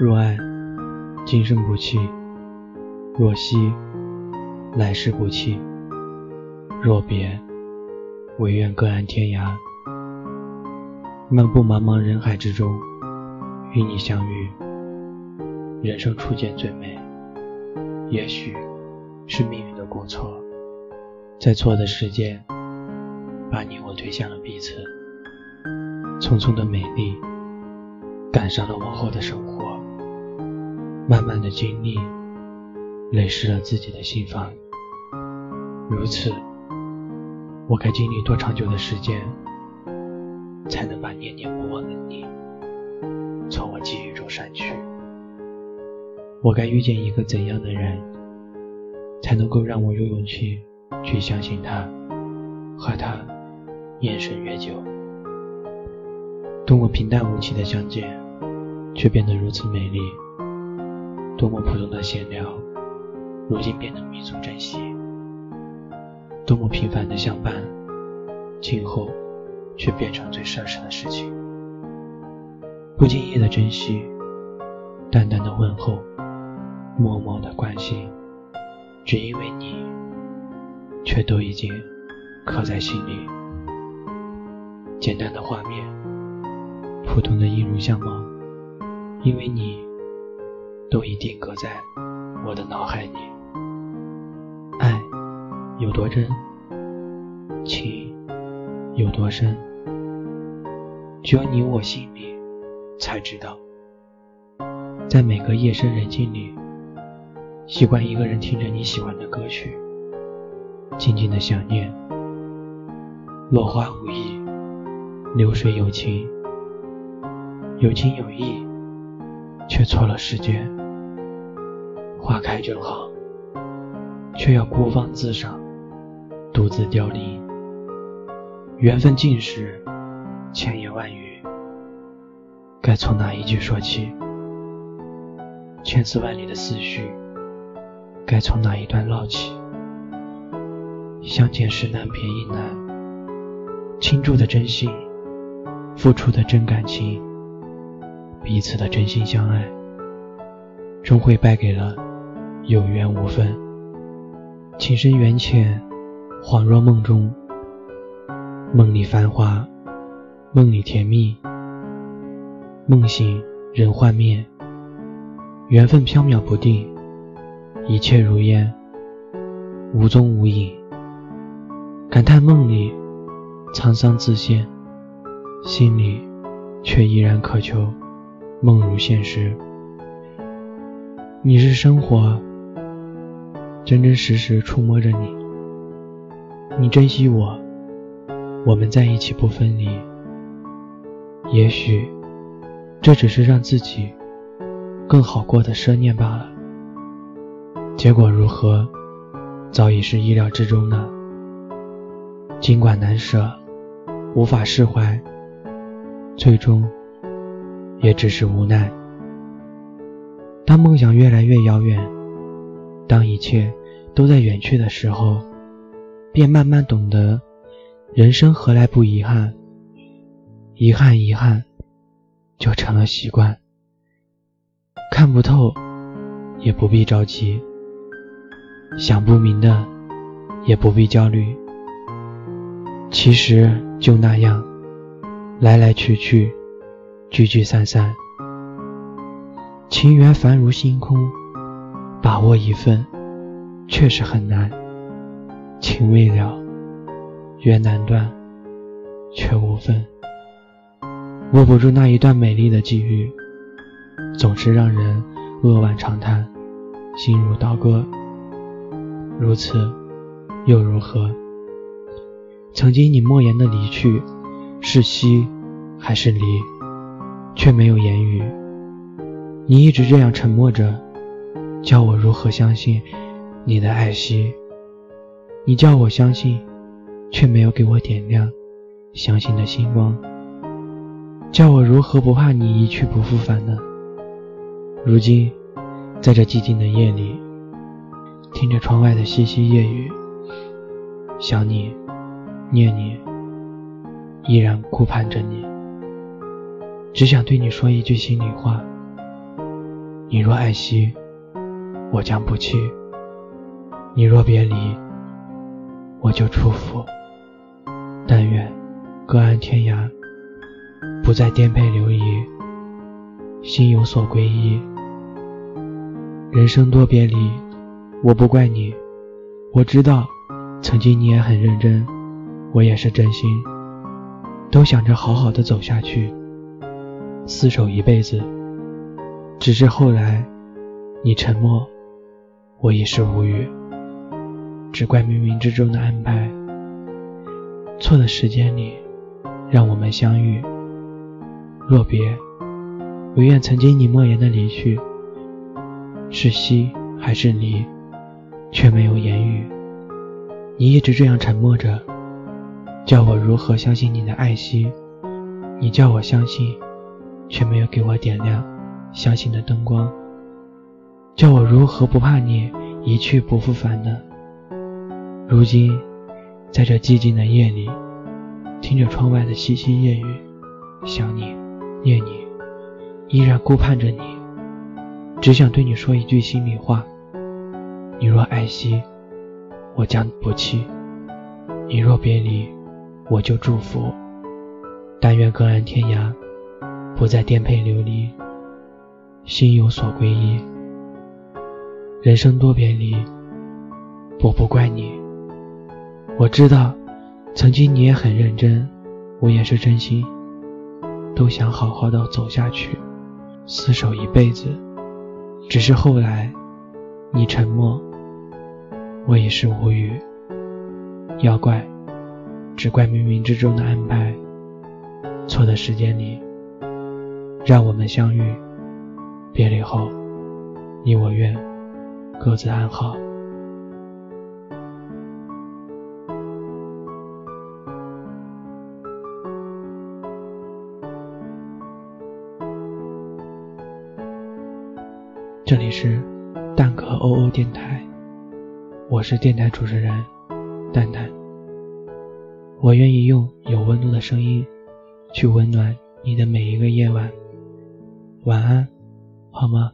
若爱，今生不弃；若惜，来世不弃。若别，唯愿各安天涯。漫步茫茫人海之中，与你相遇，人生初见最美。也许是命运的过错，在错的时间，把你我推向了彼此。匆匆的美丽，赶上了往后的生活。慢慢的经历，累湿了自己的心房。如此，我该经历多长久的时间？才能把念念不忘的你从我记忆中删去？我该遇见一个怎样的人，才能够让我有勇气去相信他，和他延伸越久？多么平淡无奇的相见，却变得如此美丽；多么普通的闲聊，如今变得弥足珍惜；多么平凡的相伴，今后。却变成最奢侈的事情。不经意的珍惜，淡淡的问候，默默的关心，只因为你，却都已经刻在心里。简单的画面，普通的一如相貌，因为你，都已定格在我的脑海里。爱有多真，情有多深。只有你我心里才知道，在每个夜深人静里，习惯一个人听着你喜欢的歌曲，静静的想念。落花无意，流水有情，有情有意，却错了时间。花开正好，却要孤芳自赏，独自凋零。缘分尽时。千言万语，该从哪一句说起？千丝万缕的思绪，该从哪一段唠起？相见时难别亦难，倾注的真心，付出的真感情，彼此的真心相爱，终会败给了有缘无分。情深缘浅，恍若梦中，梦里繁华。梦里甜蜜，梦醒人幻灭，缘分飘渺不定，一切如烟，无踪无影。感叹梦里沧桑自现，心里却依然渴求梦如现实。你是生活，真真实实触摸着你，你珍惜我，我们在一起不分离。也许，这只是让自己更好过的奢念罢了。结果如何，早已是意料之中的。尽管难舍，无法释怀，最终也只是无奈。当梦想越来越遥远，当一切都在远去的时候，便慢慢懂得，人生何来不遗憾。遗憾，遗憾，就成了习惯。看不透，也不必着急；想不明的，也不必焦虑。其实就那样，来来去去，聚聚散散。情缘繁如星空，把握一份，确实很难。情未了，缘难断，却无分。握不住那一段美丽的际遇，总是让人扼腕长叹，心如刀割。如此又如何？曾经你莫言的离去，是惜还是离，却没有言语。你一直这样沉默着，叫我如何相信你的爱惜？你叫我相信，却没有给我点亮相信的星光。叫我如何不怕你一去不复返呢？如今，在这寂静的夜里，听着窗外的淅淅夜雨，想你，念你，依然顾盼着你，只想对你说一句心里话：你若爱惜，我将不弃；你若别离，我就祝福。但愿各安天涯，不再颠沛流离，心有所归依。人生多别离，我不怪你。我知道，曾经你也很认真，我也是真心，都想着好好的走下去，厮守一辈子。只是后来，你沉默，我已是无语。只怪冥冥之中的安排，错的时间里，让我们相遇。若别，唯愿曾经你莫言的离去，是惜还是离，却没有言语。你一直这样沉默着，叫我如何相信你的爱惜？你叫我相信，却没有给我点亮。相信的灯光，叫我如何不怕你一去不复返呢？如今，在这寂静的夜里，听着窗外的淅淅夜雨，想你，念你，依然顾盼着你，只想对你说一句心里话：你若爱惜，我将不弃；你若别离，我就祝福。但愿各安天涯，不再颠沛流离。心有所归依，人生多别离，我不怪你。我知道，曾经你也很认真，我也是真心，都想好好的走下去，厮守一辈子。只是后来，你沉默，我也是无语。要怪，只怪冥冥之中的安排，错的时间里，让我们相遇。别离后，你我愿各自安好。这里是蛋壳欧欧电台，我是电台主持人蛋蛋。我愿意用有温度的声音去温暖你的每一个夜晚。晚安。好吗？